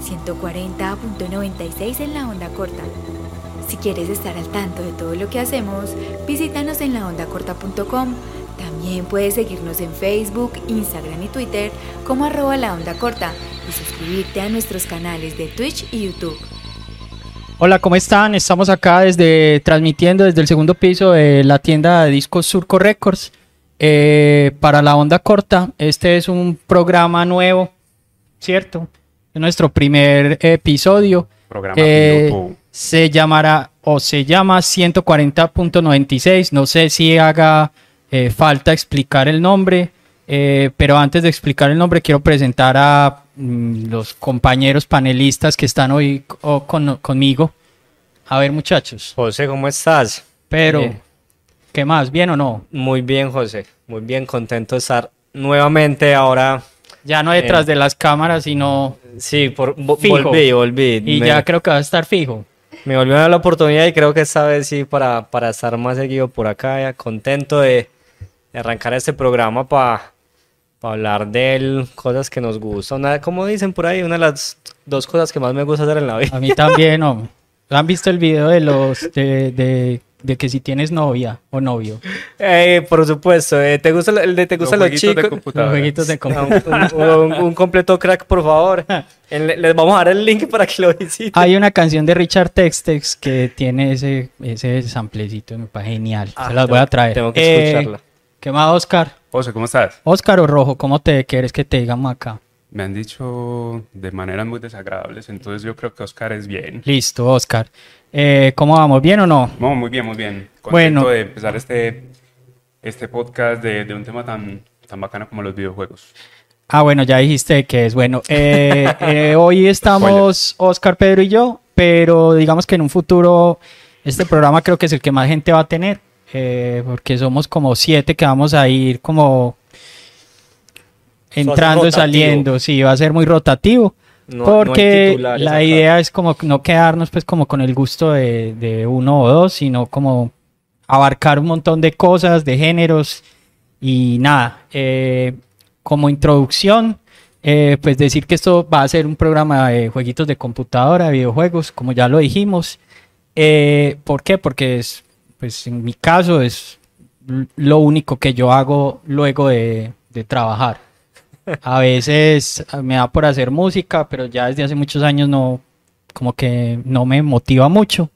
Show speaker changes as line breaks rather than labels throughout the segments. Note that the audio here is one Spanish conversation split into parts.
140.96 en la onda corta. Si quieres estar al tanto de todo lo que hacemos, visítanos en laondacorta.com. También puedes seguirnos en Facebook, Instagram y Twitter como arroba la onda corta y suscribirte a nuestros canales de Twitch y YouTube.
Hola, ¿cómo están? Estamos acá desde transmitiendo desde el segundo piso de la tienda de discos Surco Records eh, para la onda corta. Este es un programa nuevo, ¿cierto? Es nuestro primer episodio.
Programa
Eh, se llamará o se llama 140.96. No sé si haga eh, falta explicar el nombre, eh, pero antes de explicar el nombre quiero presentar a mm, los compañeros panelistas que están hoy co- con- conmigo. A ver muchachos,
José, ¿cómo estás?
pero
Eh,
¿qué más? ¿Bien o no?
muy bien, José. Muy bien, contento de estar nuevamente ahora.
Ya no detrás
Eh.
de las cámaras, sino...
Sí, por, vo-
Fijo.
volví, volví.
Y
me,
ya creo que va a estar fijo.
me volvió a dar la oportunidad y creo que esta vez sí para, para estar más seguido por acá. ya contento de, de arrancar este programa para hablar de él, cosas que nos gustan. Una- como dicen por ahí, una de las dos cosas que más me gusta hacer en la vida.
A mí también, hombre. ¿Han visto el video de los de, de, de que si tienes novia o novio?
Eh, por supuesto, eh, ¿te gusta el de te gustan los,
de
chicos?
Los
computadora.
jueguitos de computadora.
un, un- un completo crack, por favor. Les vamos a dar el link para que lo visiten.
Hay una canción de Richard Textex que tiene ese, ese samplecito, me parece genial.
Ah,
Se las voy a traer.
tengo que
Eh,
escucharla.
¿Qué más, Oscar?
José, ¿cómo estás?
Oscar o Rojo, ¿cómo te quieres que te digamos acá?
Me han dicho de maneras muy desagradables, entonces yo creo que Oscar es bien.
Listo, Oscar. Eh, ¿Cómo vamos? ¿Bien o no?
No, muy bien, muy bien. Contento
Bueno.
de empezar este, este podcast de, de un tema tan, tan bacano como los videojuegos.
Ah, bueno, ya dijiste que es bueno. Eh, eh, hoy estamos Oscar, Pedro y yo, pero digamos que en un futuro este programa creo que es el que más gente va a tener, porque somos como siete que vamos a ir como entrando y saliendo, sí, va a ser muy rotativo.
No- no
porque
titulares
la idea es como no quedarnos pues como con el gusto de, de uno o dos, sino como abarcar un montón de cosas, de géneros y nada. eh, como introducción, eh, pues decir que esto va a ser un programa de jueguitos de computadora, de videojuegos, como ya lo dijimos. Eh, ¿Por qué? Porque es, pues en mi caso es lo único que yo hago luego de, de trabajar. A veces ah, me da por hacer música, pero ya desde hace muchos años no, como que no me motiva mucho.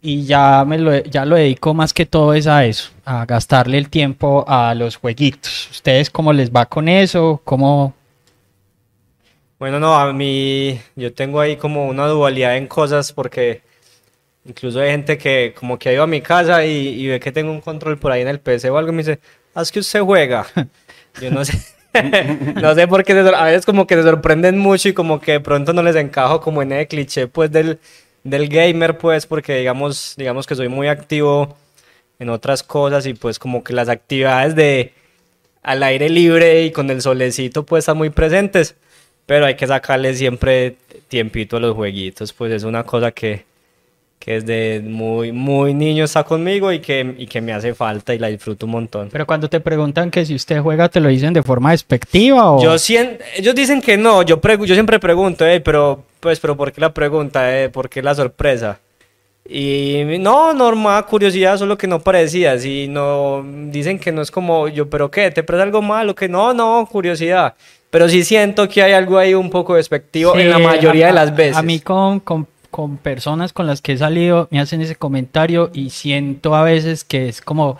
Y ya, me lo, ya lo dedico más que todo es a eso, a gastarle el tiempo a los jueguitos. ¿Ustedes cómo les va con eso? ¿Cómo?
Bueno, no, a mí yo tengo ahí como una dualidad en cosas porque incluso hay gente que como que ha ido a mi casa y, y ve que tengo un control por ahí en el PC o algo y me dice, haz que usted juega. Yo no sé. No sé por qué a veces como que se sorprenden mucho y como que de pronto no les encajo como en el cliché pues del, del gamer pues porque digamos, digamos que soy muy activo en otras cosas y pues como que las actividades de al aire libre y con el solecito pues están muy presentes, pero hay que sacarle siempre tiempito a los jueguitos, pues es una cosa que, que desde muy, muy niño está conmigo y que, y que me hace falta y la disfruto un montón.
Pero cuando te preguntan que si usted juega, ¿te lo dicen de forma despectiva o...?
Yo sien- ellos dicen que no, yo, pregu- yo siempre pregunto, eh, pero, pues, pero ¿por qué la pregunta? Eh? ¿Por qué la sorpresa? Y no, normal, curiosidad, solo que no parecía, si no, dicen que no es como yo, pero ¿qué? ¿Te parece algo malo? Que no, no, curiosidad. Pero sí siento que hay algo ahí un poco despectivo
Sí,
en la mayoría
a-
de las veces.
A mí con, con, con personas con las que he salido me hacen ese comentario y siento a veces que es como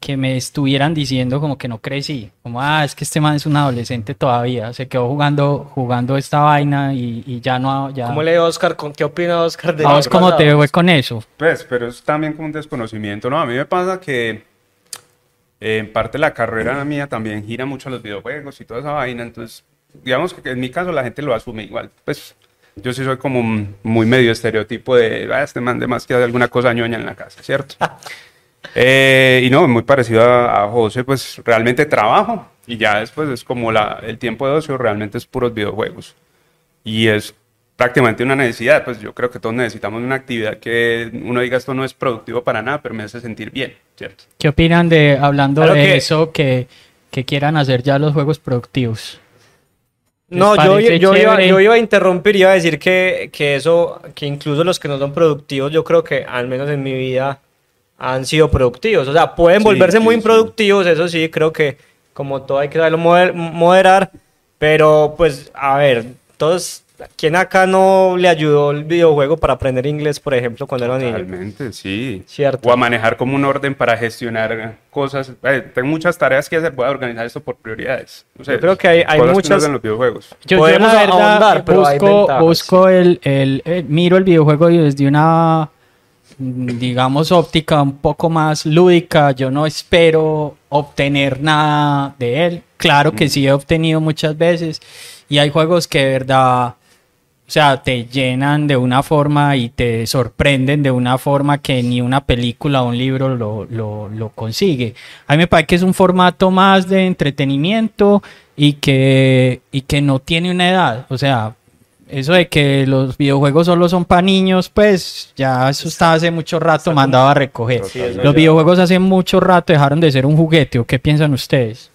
que me estuvieran diciendo como que no crecí, como ah, es que este man es un adolescente todavía, se quedó jugando jugando esta vaina y, y ya no ya
¿Cómo lee Oscar? ¿Con qué opina Oscar de
¿A vos cómo te fue con eso?
Pues, pero es también como un desconocimiento, ¿no? A mí me pasa que eh, en parte la carrera mía también gira mucho a los videojuegos y toda esa vaina, entonces, digamos que en mi caso la gente lo asume igual. Pues yo sí soy como muy medio estereotipo de, ah, este man de más que hace alguna cosa ñoña en la casa, ¿cierto? Eh, y no, muy parecido a, a José, pues realmente trabajo y ya después es como la, el tiempo de ocio realmente es puros videojuegos. Y es prácticamente una necesidad, pues yo creo que todos necesitamos una actividad que uno diga esto no es productivo para nada, pero me hace sentir bien, ¿cierto?
¿Qué opinan de, hablando
Claro
de
que-
eso, que, que quieran hacer ya los juegos productivos?
No,
¿Les
yo, iba, yo iba a interrumpir, iba a decir que, que eso, que incluso los que no son productivos, yo creo que al menos en mi vida han sido productivos. O sea, pueden
Sí,
volverse muy
sí,
improductivos, eso sí, creo que como todo hay que saberlo moder- moderar, pero pues, a ver, todos, ¿quién acá no le ayudó el videojuego para aprender inglés, por ejemplo, cuando era niño?
Totalmente, sí.
Cierto.
O a manejar como un orden para gestionar cosas. Eh, tengo muchas tareas que hacer, voy a organizar esto por prioridades. No sé,
Yo creo que hay- muchas-
en los videojuegos.
Yo, yo
Podemos
la verdad
ahondar, pero hay
busco,
ventajas,
busco el, el- el- miro el videojuego desde una, mm, digamos, óptica un poco más lúdica. Yo no espero obtener nada de él. Claro que sí he obtenido muchas veces. Y hay juegos que de verdad, o sea, te llenan de una forma y te sorprenden de una forma que ni una película o un libro lo, lo, lo consigue. A mí me parece que es un formato más de entretenimiento y que, y que no tiene una edad. O sea, eso de que los videojuegos solo son para niños, pues ya eso está hace mucho rato mandado a recoger. Los videojuegos hace mucho rato dejaron de ser un juguete. ¿O qué piensan ustedes?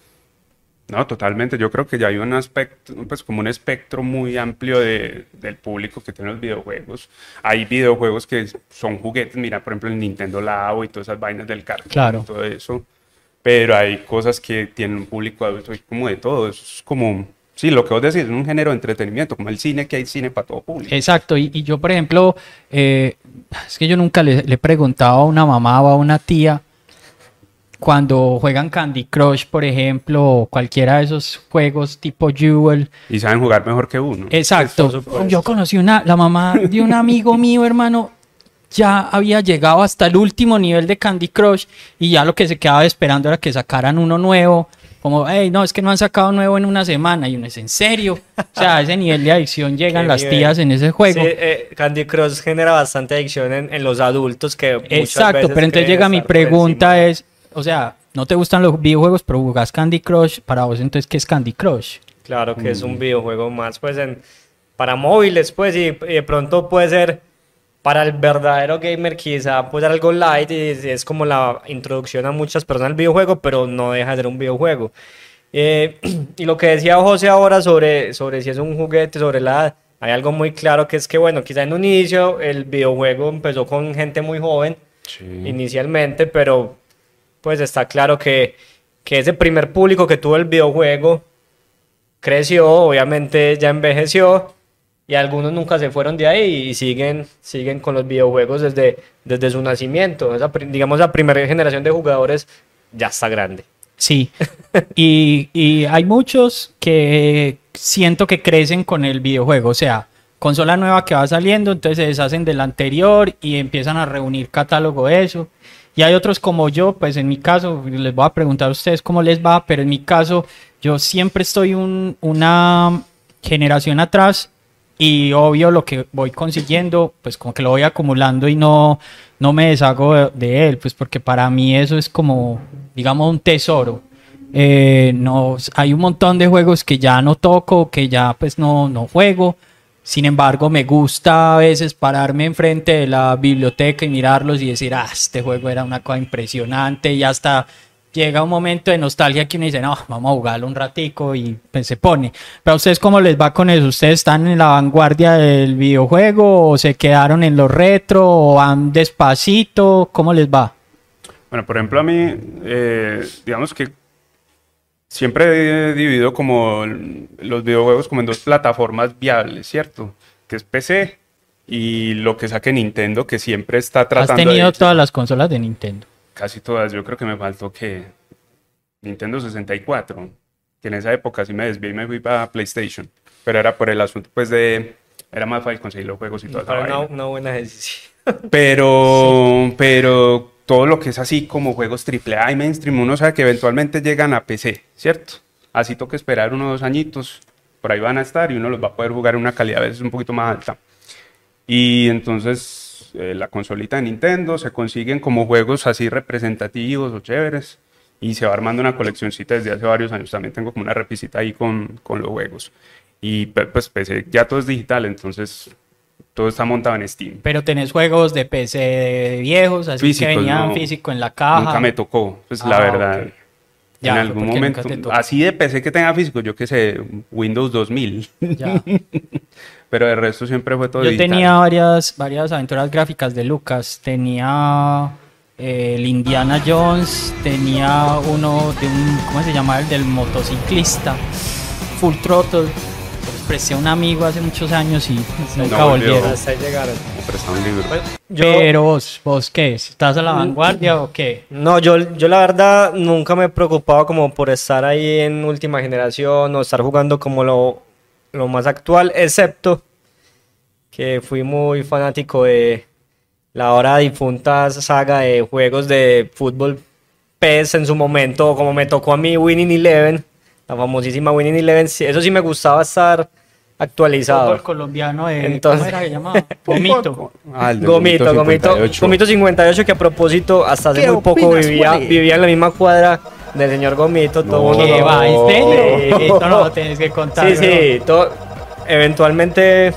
No, totalmente. Yo creo que ya hay un aspecto, pues como un espectro muy amplio de, del público que tiene los videojuegos. Hay videojuegos que son juguetes, mira, por ejemplo, el Nintendo Labo y todas esas vainas del cartón
Claro.
y todo eso. Pero hay cosas que tienen un público adulto y como de todo. Eso es como, sí, lo que vos decís, es un género de entretenimiento, como el cine, que hay cine para todo público.
Exacto, y, y yo, por ejemplo, eh, es que yo nunca le, le he preguntado a una mamá o a una tía cuando juegan Candy Crush, por ejemplo, o cualquiera de esos juegos tipo Jewel.
Y saben jugar mejor que uno.
Exacto.
supuesto.
Yo conocí una, la mamá de un amigo mío, hermano, ya había llegado hasta el último nivel de Candy Crush y ya lo que se quedaba esperando era que sacaran uno nuevo. Como, hey, no, es que no han sacado nuevo en una semana. Y uno es en serio. O sea, a ese nivel de adicción llegan
Qué
las
nivel.
tías en ese juego.
Sí, eh, Candy Crush genera bastante adicción en, en los adultos que
Exacto,
veces
pero entonces llega mi pregunta es, o sea, no te gustan los videojuegos, pero jugás Candy Crush, para vos entonces, ¿qué es Candy Crush?
Claro que es
Mm.
un videojuego más, pues, en, para móviles, pues, y, y de pronto puede ser para el verdadero gamer quizá pues algo light y es, es como la introducción a muchas personas al videojuego, pero no deja de ser un videojuego. Eh, y lo que decía José ahora sobre, sobre si es un juguete, sobre la edad, hay algo muy claro que es que, bueno, quizá en un inicio el videojuego empezó con gente muy joven,
Sí.
inicialmente, pero pues está claro que, que ese primer público que tuvo el videojuego creció, obviamente ya envejeció y algunos nunca se fueron de ahí y siguen, siguen con los videojuegos desde, desde su nacimiento. Esa, digamos, la primera generación de jugadores ya está grande.
Sí, y, y hay muchos que siento que crecen con el videojuego, o sea, consola nueva que va saliendo, entonces se deshacen del anterior y empiezan a reunir catálogo de eso. Y hay otros como yo, pues en mi caso, les voy a preguntar a ustedes cómo les va, pero en mi caso, yo siempre estoy un- una generación atrás y obvio lo que voy consiguiendo, pues como que lo voy acumulando y no, no me deshago de, él, pues porque para mí eso es como, digamos, un tesoro. Eh, no, hay un montón de juegos que ya no toco, que ya pues no, no juego. Sin embargo, me gusta a veces pararme enfrente de la biblioteca y mirarlos y decir, ah, este juego era una cosa impresionante y hasta llega un momento de nostalgia que uno dice, no, vamos a jugarlo un ratico y pues, se pone. Pero a ustedes, ¿cómo les va con eso? ¿Ustedes están en la vanguardia del videojuego o se quedaron en lo retro o van despacito? ¿Cómo les va?
Bueno, por ejemplo, a mí, eh, digamos que siempre he dividido como los videojuegos como en dos plataformas viables, ¿cierto? Que es PC y lo que saque Nintendo, que siempre está
Has
tratando
tenido
de...
todas las consolas de Nintendo.
Casi todas, yo creo que me faltó que Nintendo 64, que en esa época sí me desvié y me fui para PlayStation, pero era por el asunto pues de... Era más fácil conseguir los juegos y toda
Para una,
vaina.
una buena decisión.
Pero, pero todo lo que es así como juegos AAA y mainstream, uno sabe que eventualmente llegan a PC, ¿cierto? Así toca esperar unos dos añitos, por ahí van a estar y uno los va a poder jugar en una calidad a veces un poquito más alta. Y entonces eh, la consolita de Nintendo se consiguen como juegos así representativos o chéveres y se va armando una coleccioncita desde hace varios años. También tengo como una repisita ahí con, con los juegos. Y pues PC ya todo es digital, entonces todo está montado en Steam.
Pero tenés juegos de PC de viejos, así
Físicos,
que venían
no.
físico en la caja.
Nunca me tocó, pues la
Ah,
verdad.
Ya,
en algún momento, así de PC que tenga físico, yo qué sé, Windows 2000,
Ya.
pero el resto siempre fue todo
Yo
digital.
tenía varias, varias aventuras gráficas de Lucas. Tenía eh, el Indiana Jones, tenía uno de un, ¿cómo se llama? El del motociclista, Full Throttle. Presté a un amigo hace muchos años y nunca
No volvió.
volvieron.
Hasta ahí llegaron.
Me prestaba un libro.
Yo,
Pero vos, vos qué, ¿estás a la vanguardia o qué?
No, yo, yo la verdad nunca me he preocupado como por estar ahí en última generación o estar jugando como lo, lo más actual, excepto que fui muy fanático de la ahora difunta saga de juegos de fútbol PES en su momento, como me tocó a mí Winning Eleven, la famosísima Winning Eleven, eso sí me gustaba estar actualizado.
Fútbol colombiano de,
Entonces-
¿cómo era que llamaba? Gomito.
Ah,
Gomito, Gomito,
58.
Gomito 58 que a propósito hasta hace
¿Qué
muy poco
opinas,
vivía, vivía en la misma cuadra del señor Gomito, todo
No.
mundo
¿Qué
lo-
va? ¿En serio? Esto no lo tienes que contar.
Sí, sí, todo, eventualmente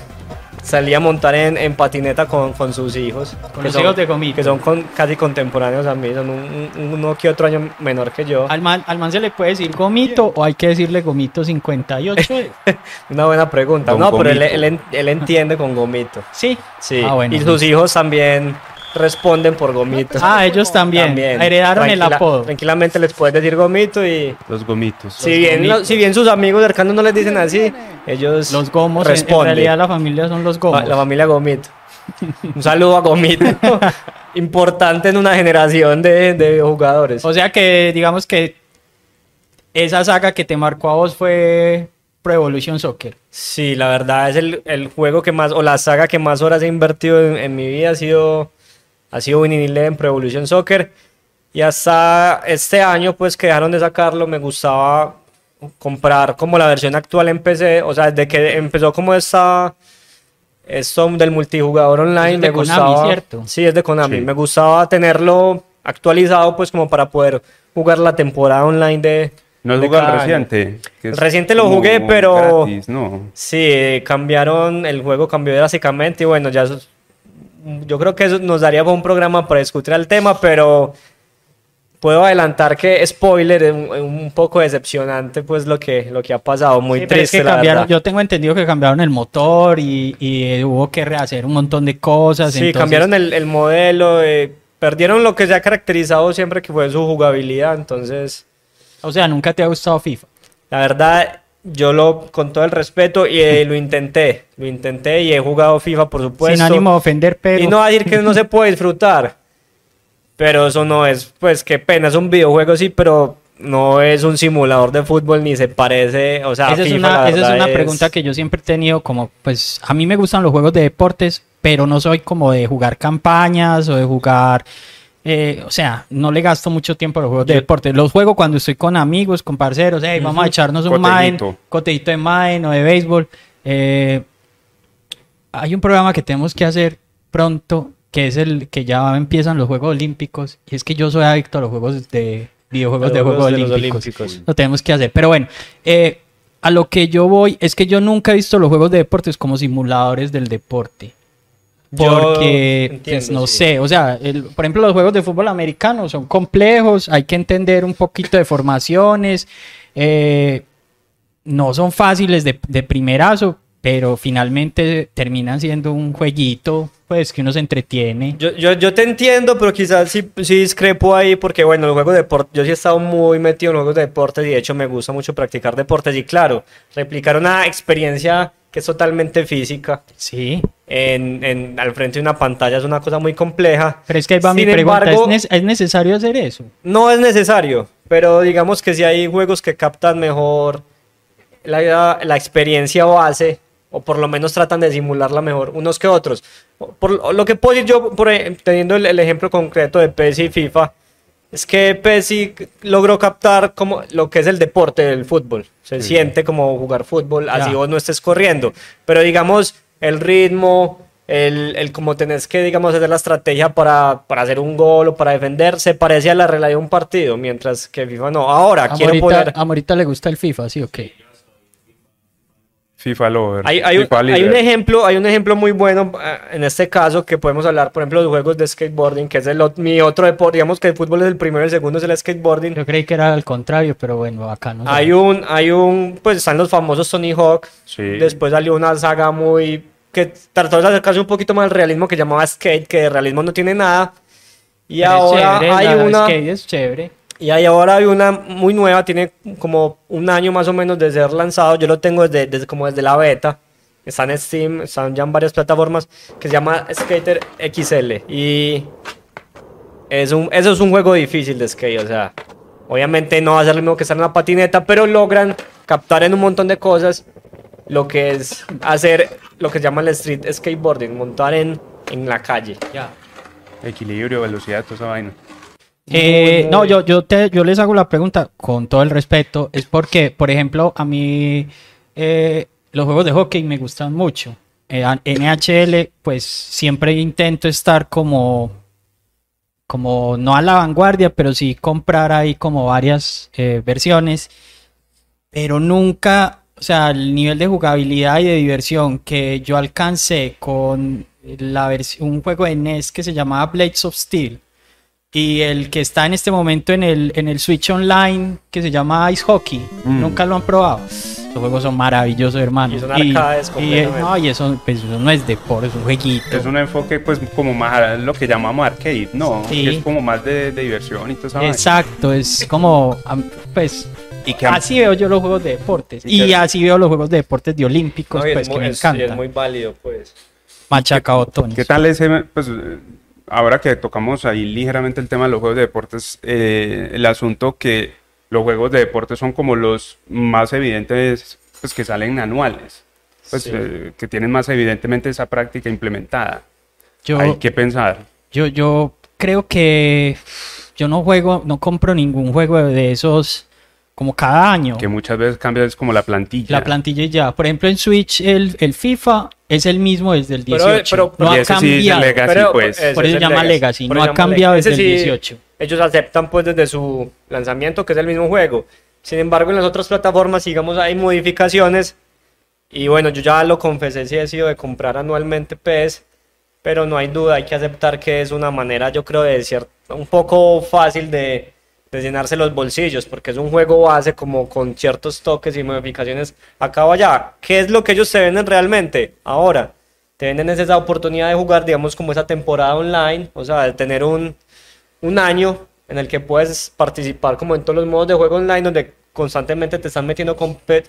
salía a montar en, en patineta con, con sus hijos.
Con
que
los
son-
hijos de Gomito.
Que son con- casi contemporáneos a mí, son un- un- uno que otro año menor que yo.
¿Al man, ¿Al man se le puede decir Gomito o hay que decirle Gomito 58?
Una buena pregunta.
Don
no, pero él, él él entiende con Gomito.
sí.
Sí,
Ah, bueno.
y sus hijos también responden por Gomito.
Ah, ellos también. Heredaron el apodo.
Tranquilamente les puedes decir Gomito y
Los gomitos.
si bien,
gomitos.
lo- si bien sus amigos cercanos no les dicen así, ellos
Los gomos, en- en,
responden.
realidad la familia son los gomos.
La familia Gomito. Un saludo a Gomito. Importante en una generación de, de jugadores.
O sea que digamos que esa saga que te marcó a vos fue Pro Evolution Soccer.
Sí, la verdad es el, el juego que más, o la saga que más horas he invertido en, en mi vida ha sido, ha sido Winning Eleven Pro Evolution Soccer. Y hasta este año, pues que dejaron de sacarlo, me gustaba comprar como la versión actual en PC. O sea, desde que empezó como esta, esto del multijugador online,
es de
me
Konami,
gustaba.
¿cierto?
Sí, es de Konami.
Sí.
Me gustaba tenerlo actualizado, pues como para poder jugar la temporada online de.
¿No
cada año.
Residente? Que es
Reciente lo jugué, pero-
gratis, no.
Sí, cambiaron, el juego cambió drásticamente y bueno, ya es- yo creo que eso nos daría un programa para discutir el tema, pero puedo adelantar que spoiler, es un, un poco decepcionante pues lo que, lo que ha pasado, muy
Sí, pero es
triste
que
la
cambiaron,
verdad.
yo tengo entendido que cambiaron el motor y, y, hubo que rehacer un montón de cosas.
Sí,
entonces-
cambiaron el, el modelo, eh, perdieron lo que se ha caracterizado siempre que fue su jugabilidad, entonces
O sea, nunca te ha gustado FIFA.
la verdad yo lo con todo el respeto y eh, lo intenté, lo intenté y he jugado FIFA por supuesto.
Sin ánimo de ofender, pero
Y no va a decir que no se puede disfrutar. Pero eso no es, pues qué pena, es un videojuego, sí, pero no es un simulador de fútbol ni se parece, o sea,
esa es una, esa es una
es-
pregunta que yo siempre he tenido como, pues a mí me gustan los juegos de deportes, pero no soy como de jugar campañas o de jugar, eh, o sea, no le gasto mucho tiempo a los juegos de deportes. Los juego cuando estoy con amigos, con parceros, hey, vamos a echarnos un Main, de Main o de béisbol. Eh, hay un programa que tenemos que hacer pronto, que es el que ya empiezan los Juegos Olímpicos, y es que yo soy adicto a los juegos de videojuegos de, Juegos
de
Olímpicos.
Olímpicos.
Lo tenemos que hacer. Pero bueno, eh, a lo que yo voy es que yo nunca he visto los juegos de deportes como simuladores del deporte. Porque,
entiendo,
pues, no
sí.
sé, o sea, el- por ejemplo, los juegos de fútbol americano son complejos, hay que entender un poquito de formaciones, eh, no son fáciles de, de primerazo, pero finalmente terminan siendo un jueguito, pues, que uno se entretiene.
Yo, yo, yo te entiendo, pero quizás sí, sí discrepo ahí, porque bueno, los juegos de deporte, yo sí he estado muy metido en los juegos de deportes y de hecho me gusta mucho practicar deportes y claro, replicar una experiencia que es totalmente física
Sí,
en, en- al frente de una pantalla es una cosa muy compleja.
pero es que ahí va mi
Sin
pregunta,
embargo-
¿es, ne- ¿es necesario hacer eso?
No es necesario, pero digamos que si hay juegos que captan mejor la, la experiencia base, o por lo menos tratan de simularla mejor unos que otros. Por lo que puedo decir yo, por, e- teniendo el, el ejemplo concreto de PES y FIFA, es que PES sí logró captar como lo que es el deporte del fútbol. Se siente como jugar fútbol, así
Ya.
vos no estés corriendo. Pero digamos, el ritmo, el, el cómo tenés que, digamos, hacer la estrategia para, para hacer un gol o para defender, se parece a la realidad de un partido, mientras que FIFA no. Ahora,
A
quiero poner...
a Morita le gusta el FIFA, sí, ok.
FIFA Lover.
Hay, hay, un-
FIFA
hay un
Líder.
ejemplo, hay un ejemplo muy bueno eh, en este caso que podemos hablar, por ejemplo, de juegos de skateboarding, que es el, mi otro deporte, digamos que el fútbol es el primero, el segundo es el skateboarding.
Yo creí que era al contrario, pero bueno, acá no. sé.
Hay un, hay un, pues están los famosos Tony Hawk.
Sí.
Después salió una saga muy que trató de acercarse un poquito más al realismo que llamaba Skate, que de realismo no tiene nada. Y
Pero es
ahora
chévere,
hay una
skate es chévere.
Y hay ahora hay una muy nueva, tiene como un año más o menos de ser lanzado. Yo lo tengo desde, desde como desde la beta. Está en Steam, están ya en varias plataformas que se llama Skater XL y es un, eso es un juego difícil de skate, o sea, obviamente no va a ser lo mismo que estar en una patineta, pero logran captar en un montón de cosas lo que es hacer lo que se llama el street skateboarding, montar en, en la calle.
Equilibrio, velocidad, toda esa vaina.
Eh, no, yo, yo, te, yo les hago la pregunta con todo el respeto. Es porque, por ejemplo, a mí eh, los juegos de hockey me gustan mucho. Eh, NHL, pues siempre intento estar como, como no a la vanguardia, pero sí comprar ahí como varias versiones. Pero nunca, o sea, el nivel de jugabilidad y de diversión que yo alcancé con la versión, un juego de NES que se llamaba Blades of Steel y el que está en este momento en el, en el Switch Online que se llama Ice Hockey.
Mm.
Nunca lo han probado. Los juegos son maravillosos, hermano.
Y son arcades
y,
completamente.
no, y eso, pues, eso no es deporte, es un jueguito.
Es un enfoque, pues, como más lo que llamamos arcade, ¿no?
Sí.
Es como más de, de diversión y esa vaina.
Exacto, es como, pues,
Y que
así veo yo los juegos de deportes.
Y
Y,
que-
así veo los juegos de deportes de olímpicos,
No, y es
pues, que
muy-
me
es- y es muy válido, pues.
Machaca botones.
¿Qué tal ese, pues, ahora que tocamos ahí ligeramente el tema de los juegos de deportes, eh, el asunto que los juegos de deportes son como los más evidentes, pues, que salen anuales, pues,
Sí.
eh, que tienen más evidentemente esa práctica implementada.
Yo,
Hay que pensar.
Yo, yo creo que yo no juego, no compro ningún juego de esos como cada año.
Que muchas veces cambia es como la plantilla.
La plantilla y ya. Por ejemplo, en Switch el, el FIFA es el mismo desde el
Pero,
18.
pero-
no ha
ese sí
cambiado.
Legacy, pues.
ese
Por
es
eso se llama Legacy, no ha cambiado
Legacy.
desde el
sí,
18.
Ellos aceptan pues desde su lanzamiento que es el mismo juego. Sin embargo, en las otras plataformas, digamos, hay modificaciones. Y bueno, yo ya lo confesé si he sido de comprar anualmente PES. Pero no hay duda, hay que aceptar que es una manera, yo creo, de ser un poco fácil de, de llenarse los bolsillos, porque es un juego base como con ciertos toques y modificaciones acá o allá. ¿Qué es lo que ellos te venden realmente? Ahora, te venden es esa oportunidad de jugar, digamos, como esa temporada online, o sea, de tener un, un año en el que puedes participar como en todos los modos de juego online, donde constantemente te están metiendo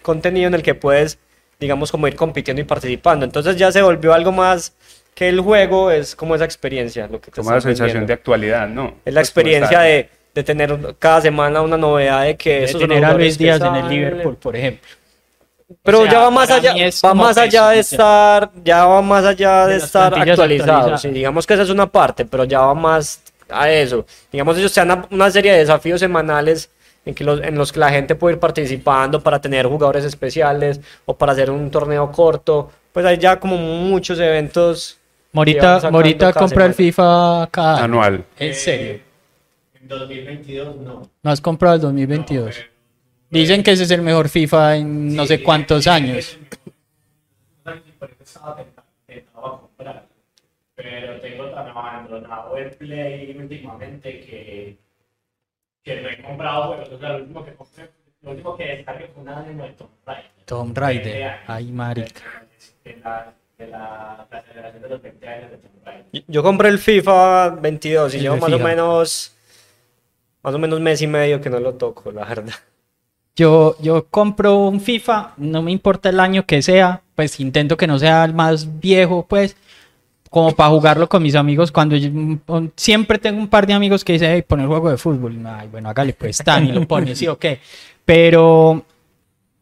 contenido en el que puedes, digamos, como ir compitiendo y participando. Entonces ya se volvió algo más que el juego, es como esa experiencia, lo que te
Como la sensación
vendiendo.
de actualidad, ¿no?
Es la
Pues,
experiencia de, de tener cada semana una novedad de que
De tener a Luis Díaz en el. Liverpool, por ejemplo.
Pero
O sea,
ya va más allá, va más allá de estar, ya va más allá de,
De
estar actualizado. Sí, digamos que esa es una parte, pero ya va más a eso. Digamos, ellos te dan una serie de desafíos semanales en, que los, en los que la gente puede ir participando para tener jugadores especiales o para hacer un torneo corto. Pues hay ya como muchos eventos.
Morita, Morita compra el
semana.
FIFA cada.
Anual.
¿En serio?
En 2022 no.
No has comprado el 2022. Dicen que ese es el mejor FIFA en no sé cuántos años.
Por eso estaba tentado, tentado a comprar. Pero tengo tan abandonado el Play últimamente que, que no he comprado juegos. O sea, lo último que compré, lo último que descargué fue una demo de Tomb Raider.
Tomb Raider. Ay, marica.
De la, de la, la celebración de los 20 años de Tomb Raider.
Yo- Yo compré el FIFA 22 y llevo más o menos más o menos mes y medio que no lo toco, la verdad.
Yo, yo compro un FIFA, no me importa el año que sea, pues intento que no sea el más viejo, pues, como para jugarlo con mis amigos. Cuando yo- mm, siempre tengo un par de amigos que dicen, hey, pon el juego de fútbol. Ay, bueno, hágale, pues, tan y lo pone, sí o qué. Pero,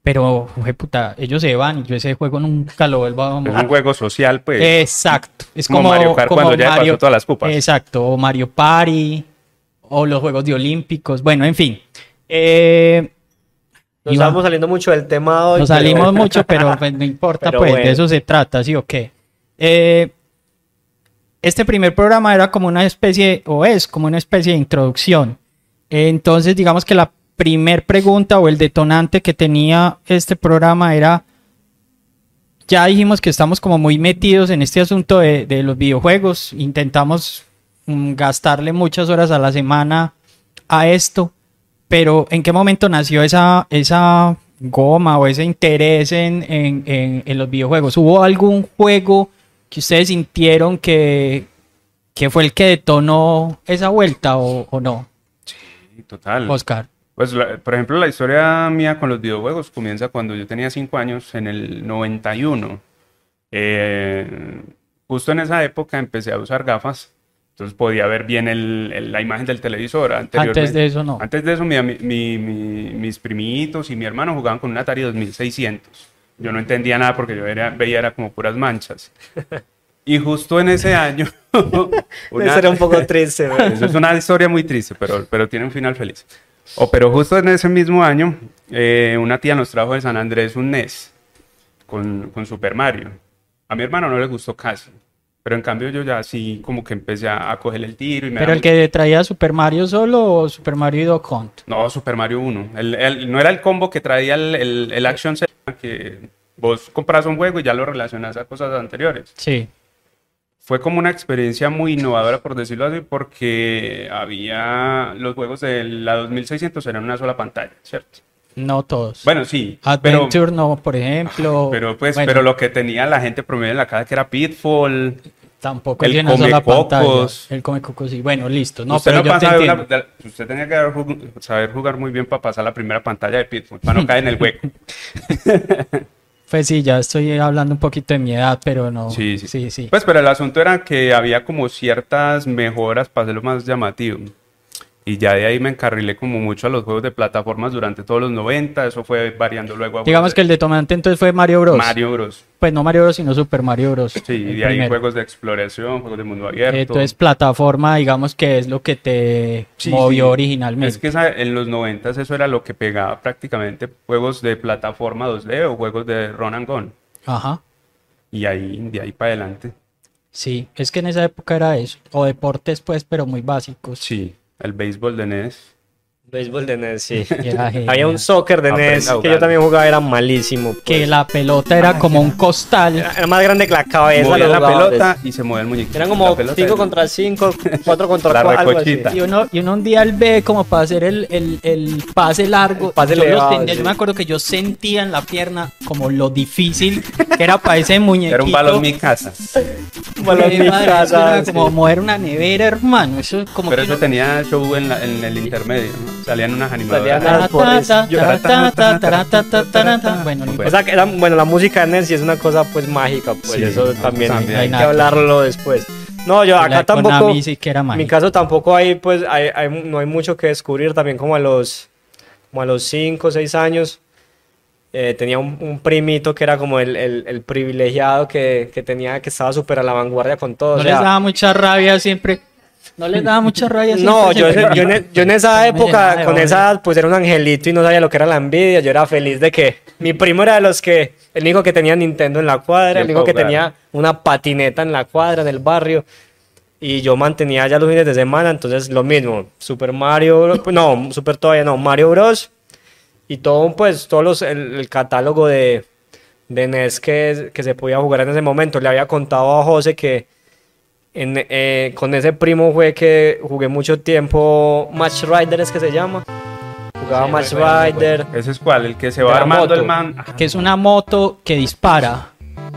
pero, jue puta, ellos se van y yo ese juego nunca lo vuelvo a
Es un juego social, pues.
Exacto. Es
Como
como,
Mario Kart
como
cuando ya pasó todas las copas.
Exacto. O Mario Party. O los Juegos de Olímpicos. Bueno, en fin. Eh,
Nos
Iván,
estamos saliendo mucho del tema hoy.
nos
pero-
salimos mucho, pero pues, no importa,
Pero
pues
bueno.
de eso se trata, ¿sí o qué? Eh, este primer programa era como una especie, o es como una especie de introducción. Entonces, digamos que la primer pregunta o el detonante que tenía este programa era ya dijimos que estamos como muy metidos en este asunto de, de los videojuegos. Intentamos gastarle muchas horas a la semana a esto. Pero ¿en qué momento nació esa, esa goma o ese interés en, en- en- en los videojuegos? ¿Hubo algún juego que ustedes sintieron que, que fue el que detonó esa vuelta o, o no,
Sí, total.
Oscar?
Pues, la- por ejemplo, la historia mía con los videojuegos comienza cuando yo tenía 5 años, en el 91. Eh, justo en esa época empecé a usar gafas, entonces podía ver bien el- el- la imagen del televisor.
Antes de eso no.
Antes de eso, mi mi- mi- mis primitos y mi hermano jugaban con un Atari 2600. Yo no entendía nada porque yo era- veía era como puras manchas. Y justo en ese año... una-
Eso era un poco triste,
eso es una historia muy triste, pero, pero tiene un final feliz. O, pero justo en ese mismo año, eh, una tía nos trajo de San Andrés un NES con, con Super Mario. A mi hermano no le gustó casi, pero en cambio yo ya así como que empecé a, a coger el tiro y me
¿Pero el que traía Super Mario solo o Super Mario y Duck Hunt?
No, Super Mario 1. El- el- no era el combo que traía el, el, el Action Set, que vos compras un juego y ya lo relacionas a cosas anteriores.
Sí.
Fue como una experiencia muy innovadora, por decirlo así, porque había los juegos de la 2600 eran una sola pantalla, ¿cierto?
No todos.
Bueno, sí, pero,
Adventure no, por ejemplo.
pero pues,
Bueno,
pero lo que tenía la gente promedio en la casa que era Pitfall.
Tampoco
el
el una sola pantalla. El come cocos, sí. Bueno, listo. No,
usted
pero
no
yo te
una- de- usted tenía que saber jugar muy bien para pasar la primera pantalla de Pitfall, para no caer en el hueco.
Pues sí, ya estoy hablando un poquito de mi edad, pero no.
Sí, sí.
Sí, sí.
Pues, pero el asunto era que había como ciertas mejoras para hacerlo más llamativo. Y ya de ahí me encarrilé como mucho a los juegos de plataformas durante todos los 90. Eso fue variando luego a
Digamos que el detonante entonces fue Mario Bros.
Mario Bros.
Pues no Mario Bros, sino Super Mario Bros.
Sí, y de ahí juegos de exploración, juegos de mundo abierto.
Entonces plataforma, digamos que es lo que te
Sí,
movió
sí.
originalmente.
Es que en los 90 eso era lo que pegaba prácticamente juegos de plataforma 2D o juegos de run and gun.
Ajá.
Y ahí, de ahí para adelante.
Sí, es que en esa época era eso. O deportes, pues, pero muy básicos.
Sí, el béisbol de NES.
Béisbol de NES, sí. Había un soccer de NES
a
que
jugar.
yo también jugaba, era malísimo.
Que
pues.
la pelota era como un costal.
Era más grande que la cabeza.
Movía la
jugadores.
pelota y se movía el muñequito.
Eran
La
como
pelota
5
era-
contra 5, 4 contra
La
4, algo así.
recochita.
Y uno, y uno un día al B como para hacer el, el, el pase largo.
El pase
yo, los
elevado,
tenía-
sí.
yo me acuerdo que yo sentía en la pierna como lo difícil que era para ese muñequito.
Era un balón mi casa.
Balón
Eh,
mi
madre,
casa,
era
sí.
como mover una nevera, hermano. Eso como
Pero
que
eso
no-
tenía show en, la- en el intermedio, ¿no? Salían unas animadoras.
Bueno, no
Bueno.
O sea, que era- bueno, la música de sí es una cosa pues mágica, pues
Sí,
eso
no,
también,
también.
hay que
hay nada.
hablarlo después. No, yo
La
acá tampoco,
sí que era
en mi caso tampoco hay pues hay, hay- no hay mucho que descubrir también como a los como a los 5 o 6 años eh, tenía un, un primito que era como el, el- el privilegiado que, que tenía que estaba súper a la vanguardia con todo.
No
o sea,
les daba mucha rabia siempre. No les daba mucha rabia siempre.
No, yo,
ese-
yo, en, yo en esa época,
de
con esa edad, pues era un angelito y no sabía lo que era la envidia. Yo era feliz de que mi primo era de los que, el único que tenía Nintendo en la cuadra, el único que
jugar.
tenía una patineta en la cuadra, en el barrio. Y yo mantenía ya los fines de semana, entonces lo mismo. Super Mario, no, Super todavía no, Mario Bros. Y todo, pues, todos los, el, el catálogo de, de NES que, que se podía jugar en ese momento. Le había contado a José que en, eh, con ese primo fue que jugué mucho tiempo Match Rider, es que se llama. Jugaba
Sí,
Match Rider.
¿Ese es cuál? El que se va armando
moto.
el man.
Que es una moto que dispara.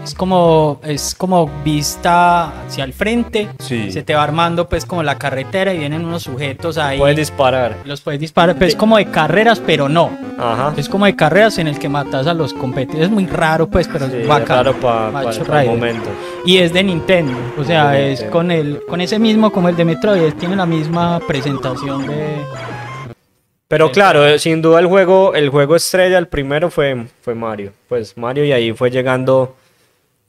Es como, es como vista hacia el frente.
Sí.
Se te va armando pues como la carretera y vienen unos sujetos ahí.
Puedes disparar.
los puedes disparar. Pues es como de carreras, pero no.
Ajá.
Es como de carreras en el que matas a los competidores. Es muy raro pues, pero
Sí,
es
es
bacano.
raro para el momento.
Y es de Nintendo. O sea,
De
es
Nintendo.
con el, con ese mismo como el de Metroid. Tiene la misma presentación de.
Pero claro, eh, sin duda el juego, el juego estrella, el primero fue, fue Mario. Pues Mario y ahí fue llegando,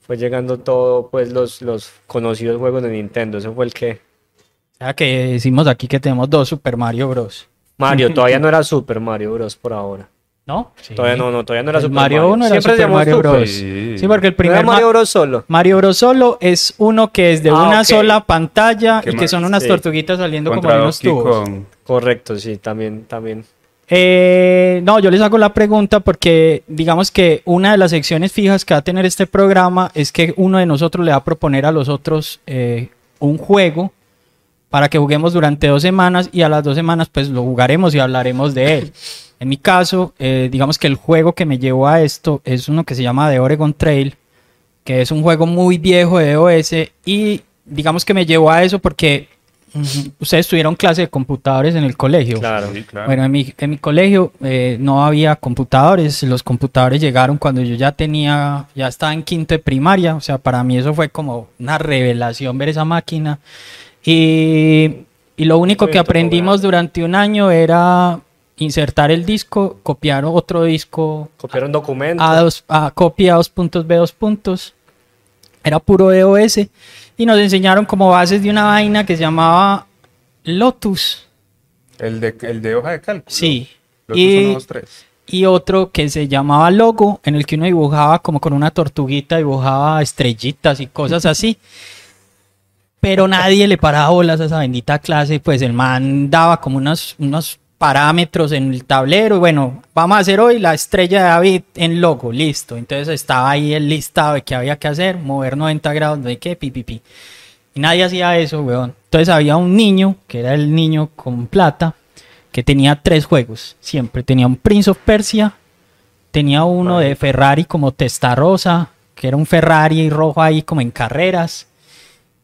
fue llegando todo, pues los, los conocidos juegos de Nintendo. Ese fue el que.
O sea, que decimos aquí que tenemos dos Super Mario Bros.
Mario, todavía no era Super Mario Bros. por ahora.
¿No?
Todavía no, no, todavía no era
El
Super
Mario
Mario.
1 era
Siempre
Super Mario
Super.
Bros.
Sí.
Sí, porque el
¿No
primer
era Mario
Ma-
Bros. solo.
Mario Bros solo es uno que es de
Ah,
una sola pantalla
¿Qué
y que
más?
son unas
Sí.
tortuguitas saliendo como
Contra
de unos tubos.
Correcto, sí, también, también.
Eh, no, yo les hago la pregunta porque digamos que una de las secciones fijas que va a tener este programa es que uno de nosotros le va a proponer a los otros eh, un juego para que juguemos durante dos semanas y a las dos semanas pues lo jugaremos y hablaremos de él. En mi caso, eh, digamos que el juego que me llevó a esto es uno que se llama The Oregon Trail, que es un juego muy viejo de OS y digamos que me llevó a eso porque ustedes tuvieron clase de computadores en el colegio.
Claro.
Sí, claro.
Bueno, en mi, en mi colegio eh, no había computadores, los computadores llegaron cuando yo ya tenía, ya estaba en quinto de primaria, o sea, para mí eso fue como una revelación ver esa máquina. Y, y lo único que aprendimos durante un año era insertar el disco, copiar otro disco
Copiar un documento.
a, dos, a copia dos puntos B dos puntos. Era puro EOS. Y nos enseñaron como bases de una vaina que se llamaba Lotus.
El de, el de hoja de cálculo.
Sí.
Los
Y-
uno, dos, tres.
y otro que se llamaba Logo, en el que uno dibujaba como con una tortuguita, dibujaba estrellitas y cosas así. Pero nadie le paraba bolas a esa bendita clase, pues el man daba como unos, unos parámetros en el tablero. y Bueno, vamos a hacer hoy la estrella de David en logo, listo. Entonces estaba ahí el listado de qué había que hacer, mover 90 grados, de qué, pi, pi, pi. Y nadie hacía eso, weón. Entonces había un niño, que era el niño con plata, que tenía tres juegos. Siempre tenía un Prince of Persia, tenía uno de Ferrari como Testarossa, que era un Ferrari rojo ahí como en carreras,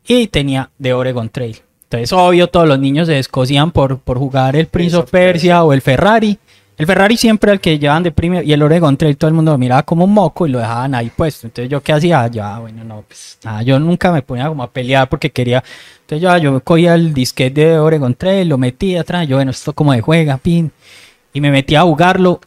y tenía de Oregon Trail. Entonces, obvio, todos los niños se descosían por, por jugar el Prince of Persia o el Ferrari. El Ferrari siempre el que llevaban de primero y el Oregon Trail todo el mundo lo miraba como un moco y lo dejaban ahí puesto. Entonces yo qué hacía, ya, bueno, no, pues nada, yo nunca me ponía como a pelear porque quería. Entonces yo, yo cogía el disquete de Oregon Trail, lo metía atrás, yo, bueno, esto como de juega, pin. Y me metía a jugarlo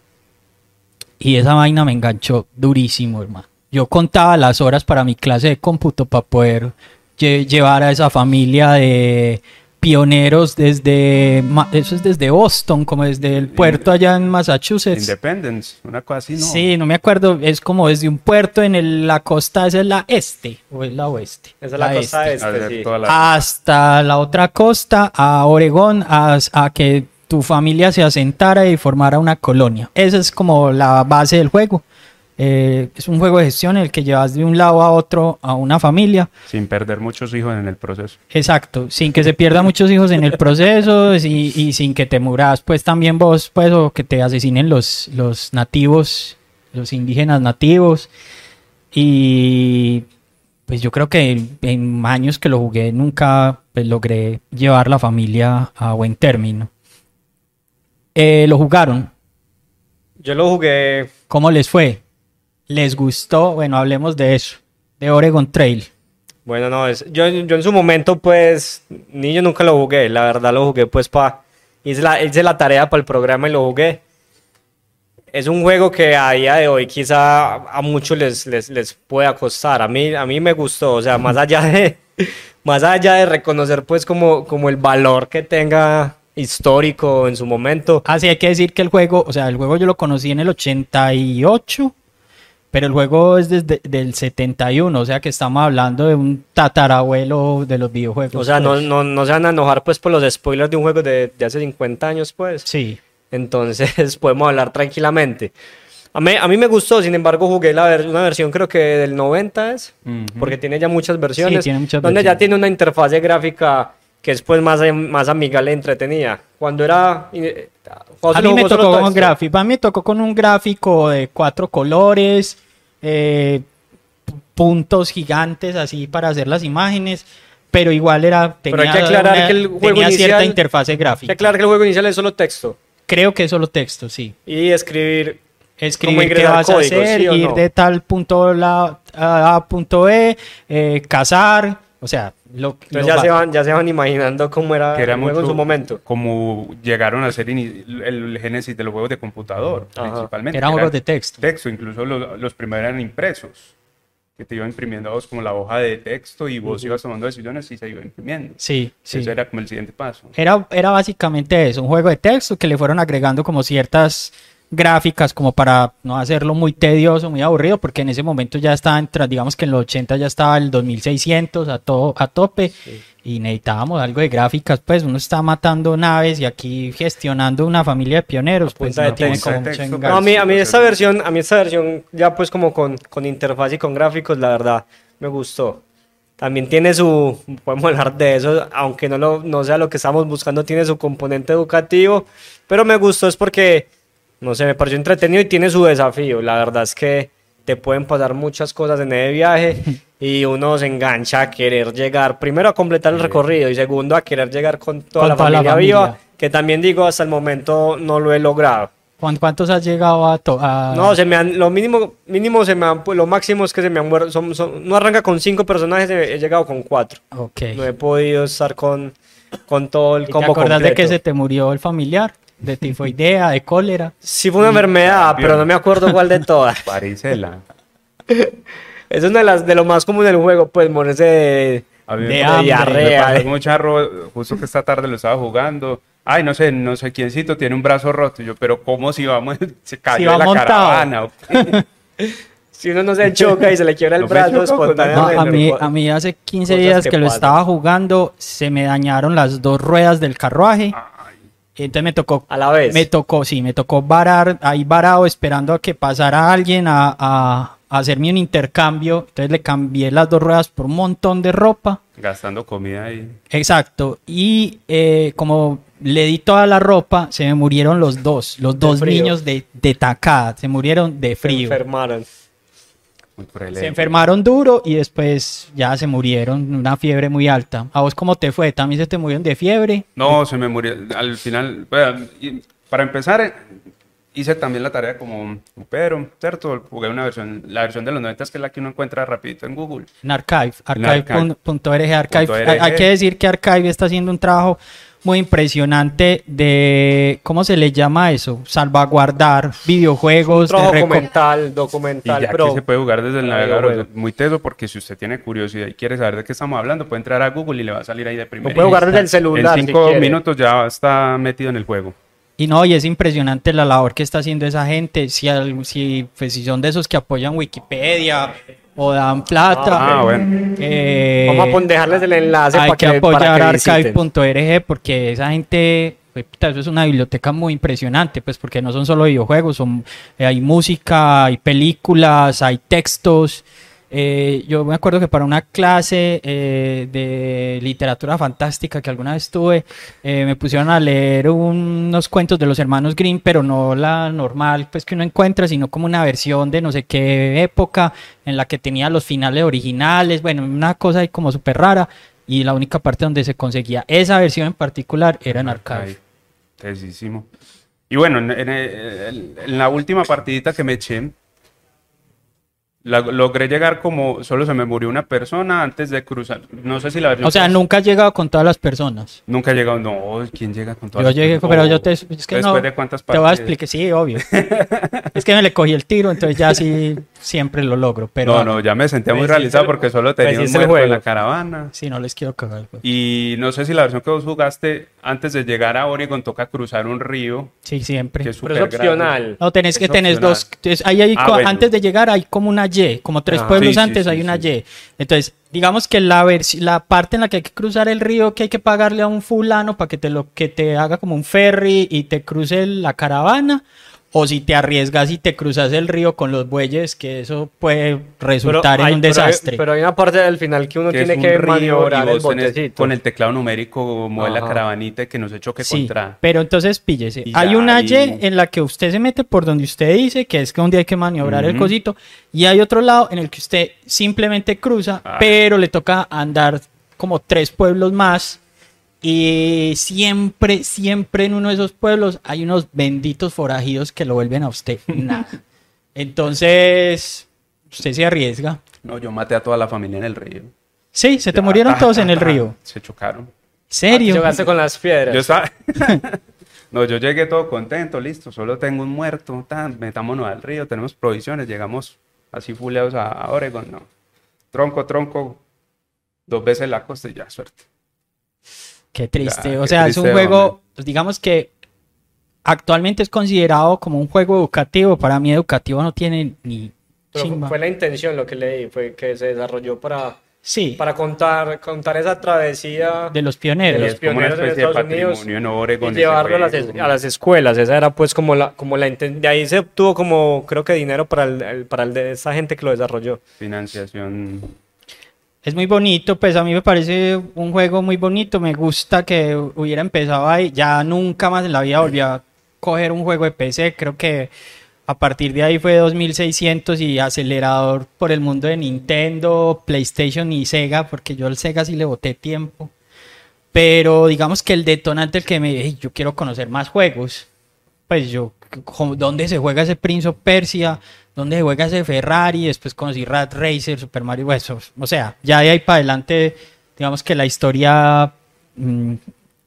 y esa vaina me enganchó durísimo, hermano. Yo contaba las horas para mi clase de cómputo para poder llevar a esa familia de pioneros desde, eso es desde Boston, como desde el puerto allá en Massachusetts.
Independence, una cosa así, ¿no?
Sí, no me acuerdo, es como desde un puerto en el- la costa, esa es la este o es la oeste.
Esa es la
este.
Este,
ver,
sí.
toda la-
Hasta la otra costa, a Oregón, a, a que tu familia se asentara y formara una colonia. Esa es como la base del juego. Eh, es un juego de gestión en el que llevas de un lado a otro a una familia.
Sin perder muchos hijos en el proceso.
Exacto, sin que se pierdan muchos hijos en el proceso y, y sin que te muras, pues también vos, pues, o que te asesinen los, los nativos, los indígenas nativos. Y pues yo creo que en, en años que lo jugué nunca pues, logré llevar la familia a buen término. Eh, lo jugaron,
Yo lo jugué.
¿cómo les fue? ¿Les gustó? Bueno, hablemos de eso, de Oregon Trail.
Bueno, no, es, yo, yo en su momento, pues, niño nunca lo jugué. La verdad lo jugué, pues, pa. Hice la, hice la tarea para el programa y lo jugué. Es un juego que a día de hoy quizá a muchos les, les, les pueda costar. A mí, a mí me gustó, o sea, más allá de, más allá de reconocer, pues, como, como el valor que tenga histórico en su momento.
Así hay que decir que el juego, o sea, el juego yo lo conocí en el 88, pero el juego es desde el 71, o sea que estamos hablando de un tatarabuelo de los videojuegos.
O sea, no,
pues.
no, no se van a enojar, pues, por los spoilers de un juego de, de hace 50 años, pues.
Sí.
Entonces podemos hablar tranquilamente. A mí, a mí me gustó, sin embargo, jugué la ver- una versión creo que del 90 es, porque tiene ya muchas versiones,
tiene muchas
donde ya
versiones.
tiene una interfase gráfica que es pues más, más amigable y entretenida. Cuando era... eh,
A mí me tocó con
texto.
gráfico, a mí me tocó con un gráfico de cuatro colores, eh, pu- puntos gigantes así para hacer las imágenes, pero igual era
Pero hay que aclarar
una-
que el juego
tenía cierta
inicial-
interfase
Que
gráfica.
claro que el juego inicial es solo texto
Creo que es solo texto, sí.
y escribir...
escribir qué vas a hacer,
¿sí o
ir
no?
de tal punto a, a punto B, eh, cazar, o sea, lo,
Entonces
lo
ya
va-
se, van, ya se van imaginando cómo era,
que era
el juego en
mucho
su momento.
como llegaron a ser ini- el, génesis de los juegos de computador,
Ajá.
principalmente.
eran juegos de texto.
texto, incluso los, los primeros eran impresos, que te iban imprimiendo a vos como la hoja de texto y vos ibas tomando decisiones y se iba imprimiendo.
Sí, sí.
Eso era como el siguiente paso.
Era, era básicamente eso, un juego de texto que le fueron agregando como ciertas gráficas como para no hacerlo muy tedioso, muy aburrido, porque en ese momento ya estaba, entra- digamos que en los 80 ya estaba el 2600 a, to- a tope y necesitábamos algo de gráficas, pues uno está matando naves y aquí gestionando una familia de pioneros, pues
punta de
no tiene
texto.
como
Punta de
mucho
texto,
enganche.
No, a mí, a mí
Sí,
esta
sí.
versión, a mí esta versión ya pues como con, con interfaz y con gráficos, la verdad, me gustó. También tiene su, podemos hablar de eso, aunque no, lo, no sea lo que estamos buscando, tiene su componente educativo, pero me gustó es porque, no sé, me pareció entretenido y tiene su desafío. La verdad es que te pueden pasar muchas cosas en ese viaje y uno se engancha a querer llegar, primero a completar el recorrido y segundo a querer llegar con toda,
Con
la,
toda la
familia
familia.
viva, que también digo, hasta el momento no lo he logrado.
¿Cuán- ¿Cuántos has llegado a, a-
No, se me han, lo mínimo, mínimo se me han, pues, lo máximo es que se me han muerto, son, son- no arranca con cinco personajes, he, llegado con cuatro.
Ok.
No he podido estar con, con todo el
¿Y ¿Te
combo
acuerdas
completo.
de que se te murió el familiar? De tifoidea, de cólera.
Sí fue una enfermedad, pero no me acuerdo cuál de todas.
Varicela.
Es una de las de lo más común del juego, pues morirse de,
A mí
De
me, me
diarrea.
pasó
de-
mucha ro- justo que esta tarde lo estaba jugando. Ay, no sé, no sé quiéncito tiene un brazo roto. Y yo, pero ¿cómo si vamos? Se cayó
va
de la
montado.
caravana.
Si uno no se choca y se le quiebra el
No me
brazo
choco con
No,
espontáneamente.
a, mí,
pues,
a mí hace 15
cosas
días
que
que lo estaba jugando, se me dañaron las dos ruedas del carruaje. Y entonces me tocó,
A la vez.
me tocó, sí, me tocó varar, ahí varado esperando a que pasara alguien a, a- a hacerme un intercambio. Entonces le cambié las dos ruedas por un montón de ropa.
gastando comida ahí.
Exacto. Y eh, como le di toda la ropa, se me murieron los dos, los dos
frío.
niños de, de tacada, se murieron de
se
frío.
enfermaron.
Muy.
Se enfermaron duro y después ya se murieron, una fiebre muy alta. ¿A vos cómo te fue? ¿También se te murieron de fiebre?
No, se me murió. Al final, bueno, para empezar, eh, hice también la tarea como Pedro, ¿cierto? Jugué una versión, la versión de los 90 que es la que uno encuentra rapidito en Google.
En Archive, archive.org, Archive.
Punto
Hay, hay que decir que Archive está haciendo un trabajo muy impresionante de, ¿cómo se le llama eso? Salvaguardar videojuegos. De
documental,
Y
documental,
ya que se puede jugar desde el navegador,
bueno.
muy teso, porque si usted tiene curiosidad y quiere saber de qué estamos hablando, puede entrar a Google y le va a salir ahí de primera.
puede jugar desde el celular.
En cinco minutos ya está metido en el juego.
Y no, y es impresionante la labor que está haciendo esa gente. Si, al- si, pues, si son de esos que apoyan Wikipedia o dan plata.
Ah, bueno.
eh,
Vamos a dejarles el enlace
hay
para
que
que,
apoyar archive.org porque esa gente, pues, eso es una biblioteca muy impresionante, pues porque no son solo videojuegos, son, eh, hay música, hay películas, hay textos. Eh, yo me acuerdo que para una clase eh, de literatura fantástica que alguna vez tuve, eh, me pusieron a leer unos cuentos de los hermanos Grimm, pero no la normal pues que uno encuentra, sino como una versión de no sé qué época en la que tenía los finales originales, bueno, una cosa ahí como súper rara y la única parte donde se conseguía esa versión en particular era en Archive.
Tesísimo. Y bueno, en, en- en- en la última partidita que me eché, la- logré llegar como, solo se me murió una persona antes de cruzar. No sé si la versión...
O sea, nunca has llegado con todas las personas.
Nunca he llegado, no, ¿quién llega con todas
Yo
las
llegué,
personas?
pero yo te... Es que
Después
no,
de cuántas
te voy a explicar, sí, obvio. es que me le cogí el tiro, entonces ya sí siempre lo logro, pero...
No, no, ya me sentía muy
Pues
realizado porque solo
pues
tenía un muerto en la caravana.
Sí, no les quiero cagar. güey.
Y no sé si la versión que vos jugaste, antes de llegar a Oregon, toca cruzar un río,
Sí, siempre.
que es
Pero
súper
es opcional.
No, tenés que tener dos. entonces, ahí hay
Ah, bueno.
Antes de llegar hay como una Y, como tres
Ah.
pueblos
Sí,
antes
sí,
hay una
sí.
Y. Entonces, digamos que la, la parte en la que hay que cruzar el río, que hay que pagarle a un fulano para que te, lo, que te haga como un ferry y te cruce la caravana, o si te arriesgas y te cruzas el río con los bueyes, que eso puede resultar
hay-
en un
pero hay-
desastre.
Pero hay una parte del final que uno
que
tiene
un
que
río
maniobrar el botecito.
con el teclado numérico mueve la
Ajá.
caravanita y que no se choque
Sí,
contra...
pero entonces píllese.
Y
Hay una
ahí-
Y en la que usted se mete por donde usted dice, que es que donde hay que maniobrar el cosito, y hay otro lado en el que usted simplemente cruza,
Ah.
pero le toca andar como tres pueblos más. Y siempre, siempre en uno de esos pueblos hay unos benditos forajidos que lo vuelven a usted nada. Entonces, usted se arriesga.
No, yo maté a toda la familia en el río.
Sí, se te
Ya,
murieron
ta,
todos
ta,
en el río.
Se chocaron.
¿Serio?
Llegaste con las piedras.
Yo estaba... no, yo llegué todo contento, listo, solo tengo un muerto, tan, metámonos al río, tenemos provisiones, llegamos así fuleados a, a Oregon, no. Tronco, tronco, dos veces la costa y ya, suerte.
Qué triste.
Ya,
o
qué
sea, es un
triste,
juego, pues, digamos que actualmente es considerado como un juego educativo. Para mí educativo no tiene ni
Pero
chimba.
fue la intención lo que leí, fue que se desarrolló para,
Sí,
para contar, contar esa travesía
de los
de
pioneros.
los en
de
Estados Unidos
patrimonio en Oregon.
y llevarlo a las, es- a las escuelas. Esa era pues como la, como la De ahí se obtuvo como, creo que dinero para el, el- para el de esa gente que lo desarrolló.
Financiación.
Es muy bonito, pues a mí me parece un juego muy bonito. Me gusta que hubiera empezado ahí. Ya nunca más en la vida volví a coger un juego de PC. Creo que a partir de ahí fue 2600 y acelerador por el mundo de Nintendo, PlayStation y Sega, porque yo al Sega sí le boté tiempo. Pero digamos que el detonante el que me dije, yo quiero conocer más juegos. Pues yo, ¿dónde se juega ese Prince of Persia? ¿Dónde se juega ese Ferrari? Después conocí Rat Racer, Super Mario Bros. O sea, ya de ahí para adelante, digamos que la historia mm,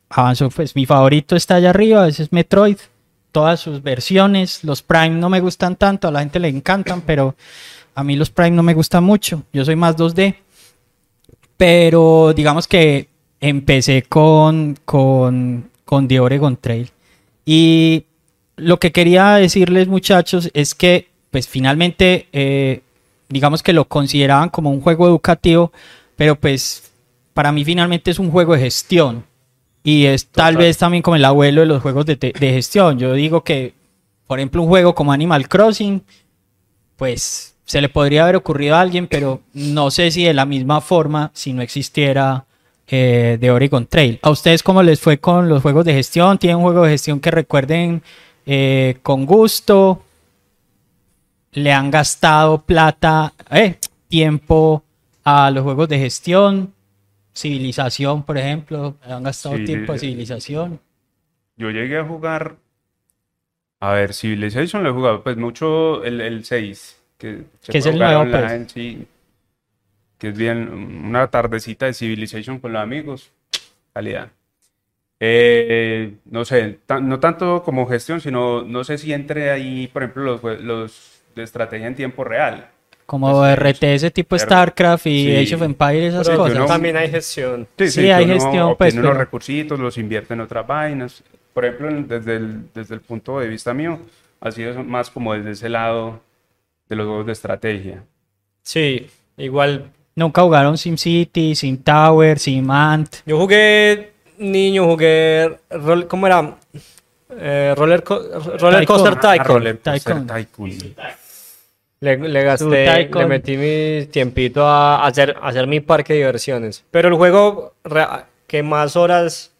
avanzó. Pues mi favorito está allá arriba, ese es Metroid. Todas sus versiones, los Prime no me gustan tanto, a la gente le encantan, pero a mí los Prime no me gustan mucho. Yo soy más 2D. Pero digamos que empecé con, con, con The Oregon Trail. Y lo que quería decirles, muchachos, es que, pues finalmente, eh, digamos que lo consideraban como un juego educativo, pero pues para mí finalmente es un juego de gestión. Y es tal vez también como el abuelo de los juegos de gestión. Yo digo que, por ejemplo, un juego como Animal Crossing, pues se le podría haber ocurrido a alguien, pero no sé si de la misma forma si no existiera eh, de Oregon Trail. ¿A ustedes cómo les fue con los juegos de gestión? ¿Tienen un juego de gestión que recuerden eh, con gusto? ¿Le han gastado plata, eh, tiempo a los juegos de gestión? Civilización, por ejemplo, ¿le han gastado
Sí,
tiempo a
eh,
civilización?
Yo llegué a jugar. A ver, Civilization lo he jugado, pues mucho el, el 6. Que,
Que es el nuevo, pues.
online, sí. Que es bien una tardecita de Civilization con los amigos. Calidad. Eh, no sé, no tanto como gestión, sino no sé si entre ahí, por ejemplo, los, los de estrategia en tiempo real.
Como
pues,
RTS tipo
R-
StarCraft y
sí.
Age of Empires, esas
Pero
cosas.
uno-
también hay gestión.
Sí, hay
que uno
gestión, pues, pero-
recursitos, los invierte en otras vainas. Por ejemplo, desde el, desde el punto de vista mío, ha sido más como desde ese lado de los juegos de estrategia.
Sí, igual.
Nunca jugaron SimCity, Sim Tower, Sim Ant.
Yo jugué niño, jugué. rol- ¿Cómo era? Eh, roller, co- roller
Tycoon.
Coaster
Ah,
Tycoon.
Roller Coaster
Tycoon.
Tycoon.
Le, le gasté, le metí mi tiempito a hacer, a hacer mi parque de diversiones. Pero el juego que más horas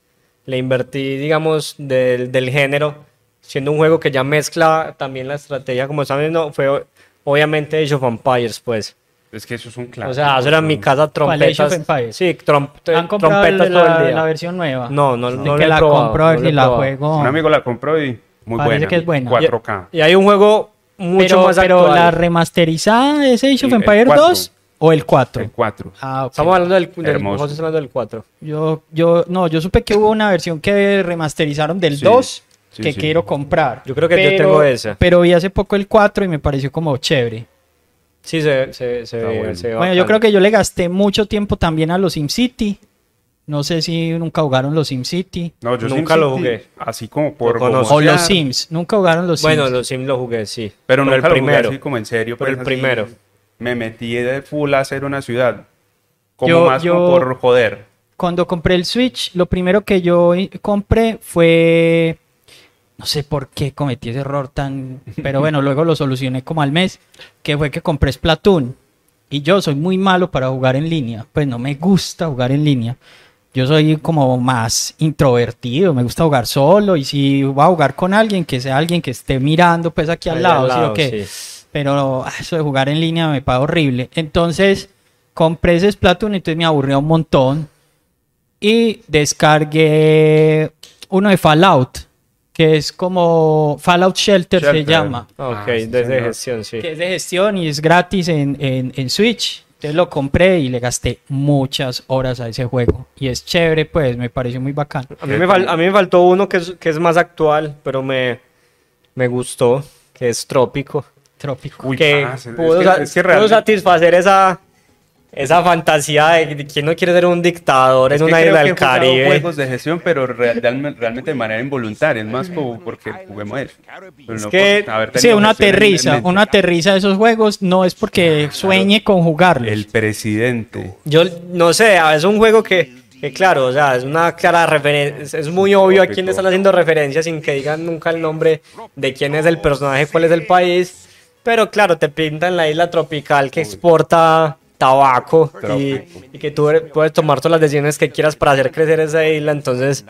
le invertí, digamos, del, del género, siendo un juego que ya mezcla también la estrategia, como saben, no, fue obviamente Age of Empires, pues.
Es que eso es un clásico.
O sea, eso era en mi casa
¿Cuál, Age of
trompetas.
Empires?
Sí, trom-
¿Han comprado
trompetas
el-
todo el
la,
día.
la versión nueva?
No, no,
De
no
que
la he
la
probado,
ver
no
si
la
la juego.
Un amigo la compró y muy
Parece
buena.
que es buena.
4K.
Y hay un juego mucho
pero,
más
pero
actual.
la remasterizada es Age of
cuatro.
2 o el 4.
El 4.
Ah, ok.
Estamos hablando del, del hablando del 4.
Yo, yo, no, yo supe que hubo una versión que remasterizaron del
Sí,
2
sí,
que
sí.
quiero comprar.
Yo creo que yo tengo esa.
Pero vi hace poco el 4 y me pareció como chévere.
Sí, se, se, se, ve-
bueno.
se ve
Bueno, yo creo que yo le gasté mucho tiempo también a los SimCity. No sé si nunca jugaron los SimCity.
No, yo
Nunca lo jugué.
Así como por
Lo.
O los Sims. Nunca jugaron los
Bueno,
Sims.
los Sims lo jugué, sí.
Pero nunca
el
lo jugué
primero.
así como en serio.
Pero
pues,
el
así,
primero.
Me metí de full a hacer una ciudad. Como
Yo-
más
yo-
como por joder.
Cuando compré el Switch, lo primero que yo compré fue... No sé por qué cometí ese error tan... Pero bueno, luego lo solucioné como al mes. Que fue que compré Splatoon. Y yo soy muy malo para jugar en línea. Pues no me gusta jugar en línea. Yo soy como más introvertido, me gusta jugar solo y si voy a jugar con alguien, que sea alguien que esté mirando pues aquí al
Ahí
lado,
al
¿sí o
lado,
qué?
sí.
Pero eso de jugar en línea me paga horrible. Entonces compré ese Splatoon, entonces me aburrió un montón. Y descargué uno de Fallout, que es como Fallout Shelter, se llama.
Ok,
Ah, sí,
desde gestión, sí.
Que es de gestión y es gratis en, en, en Switch. Entonces lo compré y le gasté muchas horas a ese juego. Y es chévere, pues, me pareció muy bacán.
A mí, me fal- a mí me faltó uno que es, que es más actual, pero me, me gustó, que es Trópico.
Trópico.
Uy,
que
parce, es
pudo,
que- es que
pudo satisfacer esa, esa fantasía de quién no quiere ser un dictador
Es
en una isla del Caribe.
juegos de gestión, pero real- realmente de manera involuntaria, es más como porque juguemos eso. Pero
Es
no
que-
Sí,
en
aterriza, uno aterriza esos juegos, no es porque sueñe con jugarlos.
El presidente.
Yo no sé, es un juego que, que claro, o sea, es una clara referencia, es muy obvio a quién le están haciendo referencia sin que digan nunca el nombre de quién es el personaje, cuál es el país, pero claro, te pintan la isla tropical que exporta tabaco y, y que tú puedes tomar todas las decisiones que quieras para hacer crecer esa isla, entonces,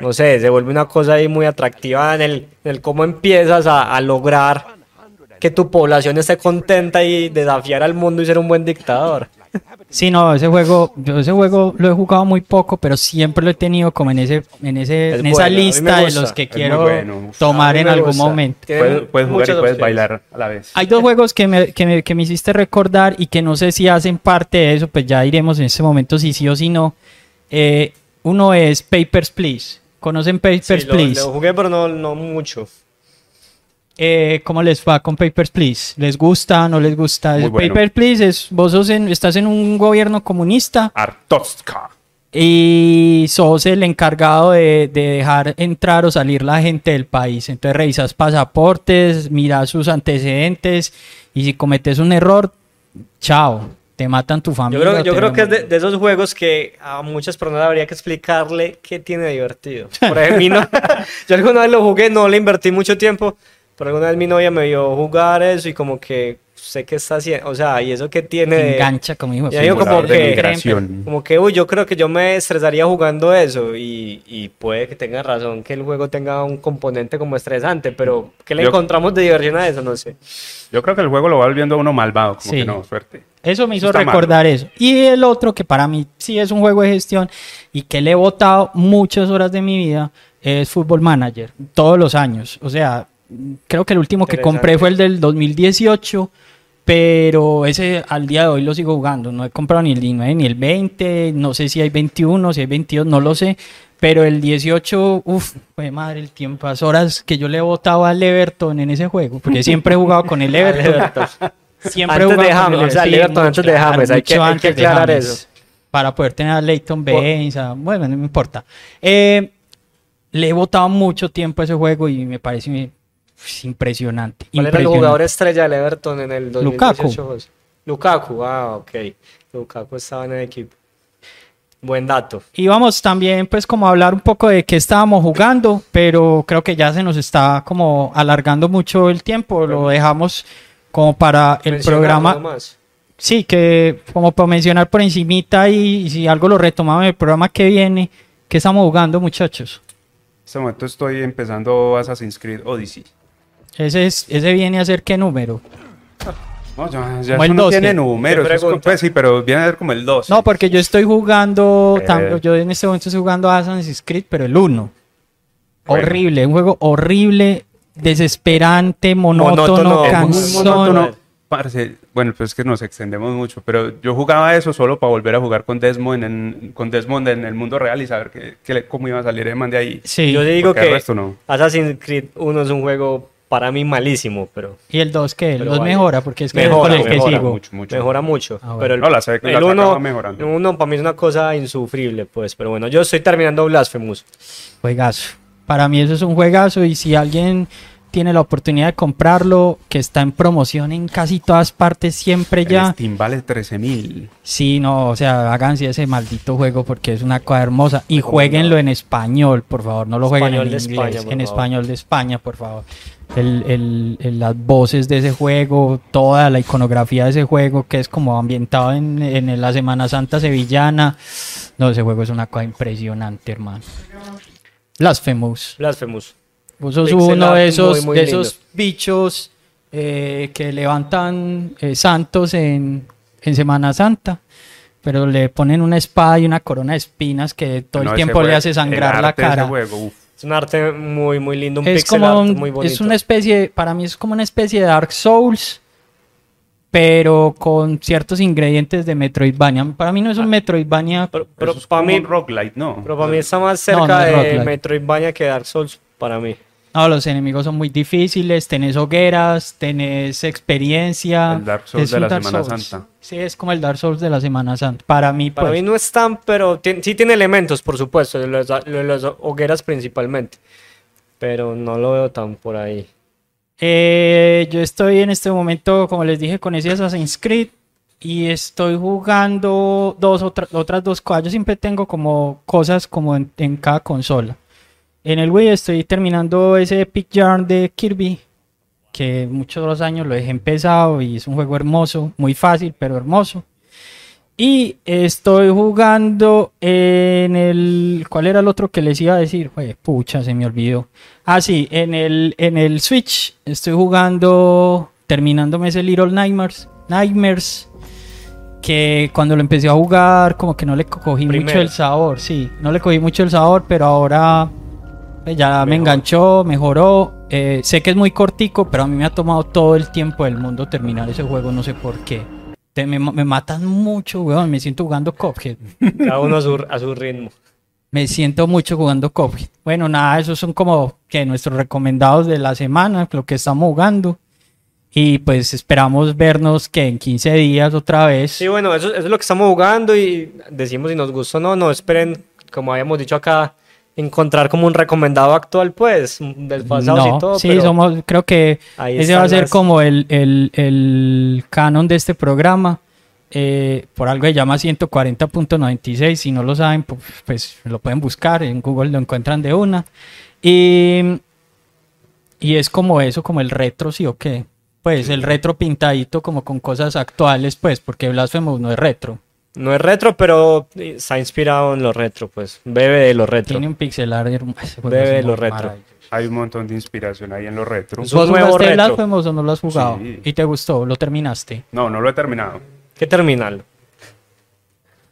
no sé, se vuelve una cosa ahí muy atractiva en el, en el cómo empiezas a, a lograr que tu población esté contenta y desafiar al mundo y ser un buen dictador.
Sí, no, ese juego, yo ese juego lo he jugado muy poco, pero siempre lo he tenido como en ese, en ese,
Es
en esa
bueno,
lista de los que quiero
bueno.
Tomar en algún
gusta.
momento.
Puedes, puedes jugar y puedes
opciones.
bailar a la vez.
Hay dos juegos que me, que, me, que me hiciste recordar y que no sé si hacen parte de eso, pues ya iremos en ese momento si sí o si no. Eh, uno es Papers, Please. ¿Conocen Papers,
Sí, lo,
Please?
lo jugué, pero no, no mucho.
Eh, ¿Cómo les va con Papers, Please? ¿Les gusta? ¿No les gusta?
Muy bueno.
Papers, Please es, vos sos en- estás en un gobierno comunista
Artoska.
y sos el encargado de, de dejar entrar o salir la gente del país. Entonces revisas pasaportes, miras sus antecedentes y si cometes un error, chao, te matan tu
Yo
familia.
creo,
o
yo creo que es de, de esos juegos que a muchas personas habría que explicarle qué tiene de divertido. Por ejemplo, no- yo alguna vez lo jugué, no le invertí mucho tiempo, pero alguna vez mi novia me vio jugar eso y como que sé qué está haciendo, o sea, y eso que tiene de-
engancha como hijo. de
Ya digo
puta.
como que-
migración.
Como que, uy, yo creo que yo me estresaría jugando eso y, y puede que tenga razón que el juego tenga un componente como estresante, pero ¿qué le
Yo-
encontramos de diversión a eso? No sé.
Yo creo que el juego lo va volviendo uno malvado, como
Sí.
que no, suerte.
Eso me hizo
Está
recordar eso. Y el otro, que para mí sí es un juego de gestión y que le he votado muchas horas de mi vida, es Football Manager, todos los años. O sea, creo que el último que compré fue el del 2018, pero ese al día de hoy lo sigo jugando. No he comprado ni el 19 ni el 20, no sé si hay 21, si hay 22, no lo sé. Pero el 18, uff, madre el tiempo, las horas que yo le he votado al Everton en ese juego, porque siempre he jugado con el Everton. Siempre
Antes de James, o sea, el Everton antes de James, hay que- hay aclarar eso.
Para poder tener a Leighton Baines, a- bueno, no me importa. Eh, le he votado mucho tiempo a ese juego y me parece impresionante.
¿Cuál era el jugador estrella del Everton en el 2018?
Lukaku.
Lukaku, ah, ok. Lukaku estaba en el equipo. Buen dato.
Y vamos también pues como a hablar un poco de qué estábamos jugando, pero creo que ya se nos está como alargando mucho el tiempo, lo dejamos como para el programa. Sí, que como para mencionar por encimita y, y si algo lo retomamos en el programa que viene, ¿qué estamos jugando muchachos?
En este momento estoy empezando Assassin's Creed Odyssey.
Ese, es, ese viene a ser qué número.
No, ya, ya
Como
eso
el
no
12.
tiene números.
¿Qué
eso es como- pues sí, pero viene a ser como el 2.
No, porque yo estoy jugando,
Eh.
tam- yo en este momento estoy jugando Assassin's Creed, pero el 1.
Bueno.
Horrible, un juego horrible, desesperante, monótono,
Monótono, muy
cansón.
monótono.
Parce, bueno, pues es que nos extendemos mucho, pero yo jugaba eso solo para volver a jugar con Desmond en, con Desmond en el mundo real y saber que, que le- cómo iba a salir el man de ahí.
Sí,
Yo digo
porque el
que
resto no.
Assassin's Creed 1 es un juego para mí malísimo, pero
y el 2 que
Pero
los
vale.
mejora, porque es que
Mejora,
con el que
mejora
sigo.
mucho, mucho.
mejora mucho.
Ah, bueno.
Pero el,
No, la la
el
saca
uno, el para mí es una cosa insufrible, pues. Pero bueno, yo estoy terminando Blasphemous.
Juegazo. Para mí eso es un juegazo y si alguien tiene la oportunidad de comprarlo, que está en promoción en casi todas partes siempre
El
ya.
Steam vale 13 mil.
Sí, no, o sea, háganse ese maldito juego porque es una cosa hermosa y jueguenlo en español, por favor, no lo jueguen
Español
en
de
inglés,
España,
en
favor.
español de España, por favor. El, el- el- las voces de ese juego, toda la iconografía de ese juego que es como ambientado en, en la Semana Santa sevillana. No, ese juego es una cosa impresionante, hermano. Blasphemous.
Blasphemous.
Vos sos
Pixel
uno de esos,
muy, muy
de
lindo.
esos bichos eh, que levantan eh, santos en, en Semana Santa, pero le ponen una espada y una corona de espinas que todo
No,
el tiempo le hace sangrar la cara.
juego.
Es un arte muy, muy lindo, un
Es
pixel
como
art
un-
muy bonito.
es una especie, para mí es como una especie de Dark Souls, pero con ciertos ingredientes de Metroidvania. Para mí no es un Metroidvania.
Pero, pero
es
para
como
mí,
roguelite, ¿no?
pero para mí está más cerca
no es
de. Metroidvania que Dark Souls, para mí.
No, los enemigos son muy difíciles, tenés hogueras, tenés experiencia.
El Dark Souls
es
de la
Dark
Semana
Souls.
Santa.
Sí, es como el Dark Souls de la Semana Santa. Para mí,
Para
pues.
mí no es tan, pero sí tiene elementos, por supuesto, de las hogueras principalmente. Pero no lo veo tan por ahí.
Eh, yo estoy en este momento, como les dije, con ese Assassin's Creed y estoy jugando dos otra- otras dos cosas. Yo siempre tengo como cosas como en, en cada consola. En el Wii estoy terminando ese Epic Yarn de Kirby, que muchos de los años lo dejé empezado y es un juego hermoso, muy fácil, pero hermoso. Y estoy jugando en el... ¿Cuál era el otro que les iba a decir? Jue, pucha, se me olvidó. Ah, sí, en el, en el Switch estoy jugando, terminándome ese Little Nightmares, Nightmares, que cuando lo empecé a jugar como que no le co- cogí mucho
Primero.
el sabor, sí, no le cogí mucho el sabor, pero ahora ya me enganchó, mejoró. Eh, sé que es muy cortico, pero a mí me ha tomado todo el tiempo del mundo terminar ese juego, no sé por qué. Te- me, me matan mucho, weón, me siento jugando Cuphead.
Cada uno a su, a su ritmo.
Me siento mucho jugando Cuphead. Bueno, nada, esos son como que nuestros recomendados de la semana, lo que estamos jugando. Y pues esperamos vernos que en 15 días otra vez.
Sí, bueno, eso, eso es lo que estamos jugando y decimos si nos gustó o no. No esperen, como habíamos dicho acá, encontrar como un recomendado actual, pues, desfasados
No,
y todo.
sí,
pero
somos, creo que ese va a ser
las-
como el, el, el canon de este programa. Eh, por algo se llama 140.96. Si no lo saben, pu- pues, lo pueden buscar. En Google lo encuentran de una. Y, y es como eso, como el retro, sí o qué. Pues el retro pintadito como con cosas actuales, pues, porque Blasphemous no es retro.
No es retro, pero está inspirado en lo retro, pues. Bebe de lo retro.
Tiene un pixelar hermoso. ese juego
Bebe de lo retro.
Hay un montón de inspiración ahí en lo retro.
¿Vos jugaste
retro.
Blasphemous o no lo has jugado?
Sí.
¿Y te gustó? ¿Lo terminaste?
No, no lo he terminado.
¿Qué terminal?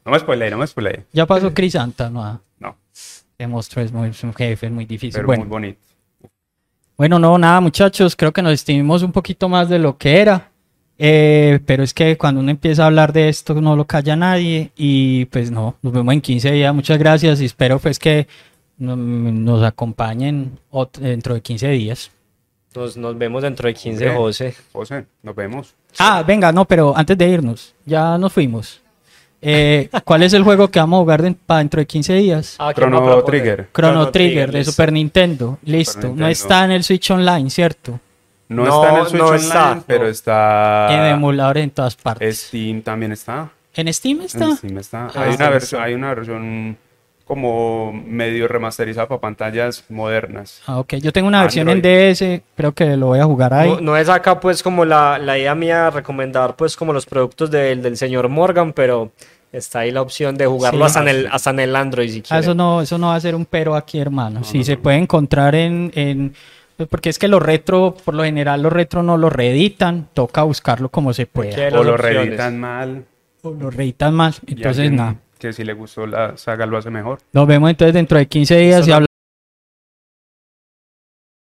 No me spoileé, no me spoileé.
Ya pasó Crisanta, ¿no?
No,
Te mostró, es, muy, es un jefe, es muy difícil.
pero
bueno,
muy bonito.
bueno, no, nada, muchachos, creo que nos estimamos un poquito más de lo que era. Eh, pero es que cuando uno empieza a hablar de esto no lo calla nadie y pues no, nos vemos en 15 días, muchas gracias y espero pues que no- nos acompañen dentro de 15 días.
Nos, nos vemos dentro de 15,
Ok.
José.
José, nos vemos.
Ah, venga, no, pero antes de irnos, ya nos fuimos. Eh, ¿Cuál es el juego que vamos a jugar para dentro de 15 días?
Ah, ¿quién va a
Chrono? Trigger.
Chrono Trigger de. Super Nintendo, listo. No
Nintendo.
está en el Switch Online, ¿cierto?
No,
No,
está en el Switch
no
Online,
está,
pero está...
en emuladores en todas partes.
Steam también está.
¿En Steam está?
En Steam está.
Ah,
hay, una versión, hay una versión como medio remasterizada para pantallas modernas.
Ah, ok. Yo tengo una versión en. DS, creo que lo voy a jugar ahí.
No, no es acá pues como la, la idea mía recomendar pues como los productos del, del señor Morgan, pero está ahí la opción de jugarlo
Sí.
hasta, en el, hasta en el Android si
Ah,
quieren.
eso no, eso no va a ser un pero aquí, hermano. sí,
no,
se
no.
puede encontrar en, en- porque es que los retro, por lo general los retro no lo reeditan, toca buscarlo como se pueda.
O lo reeditan mal.
O lo reeditan
y
Entonces, nada.
Que si le gustó la saga lo hace mejor.
Nos vemos entonces dentro de 15 días
Eso
y
nos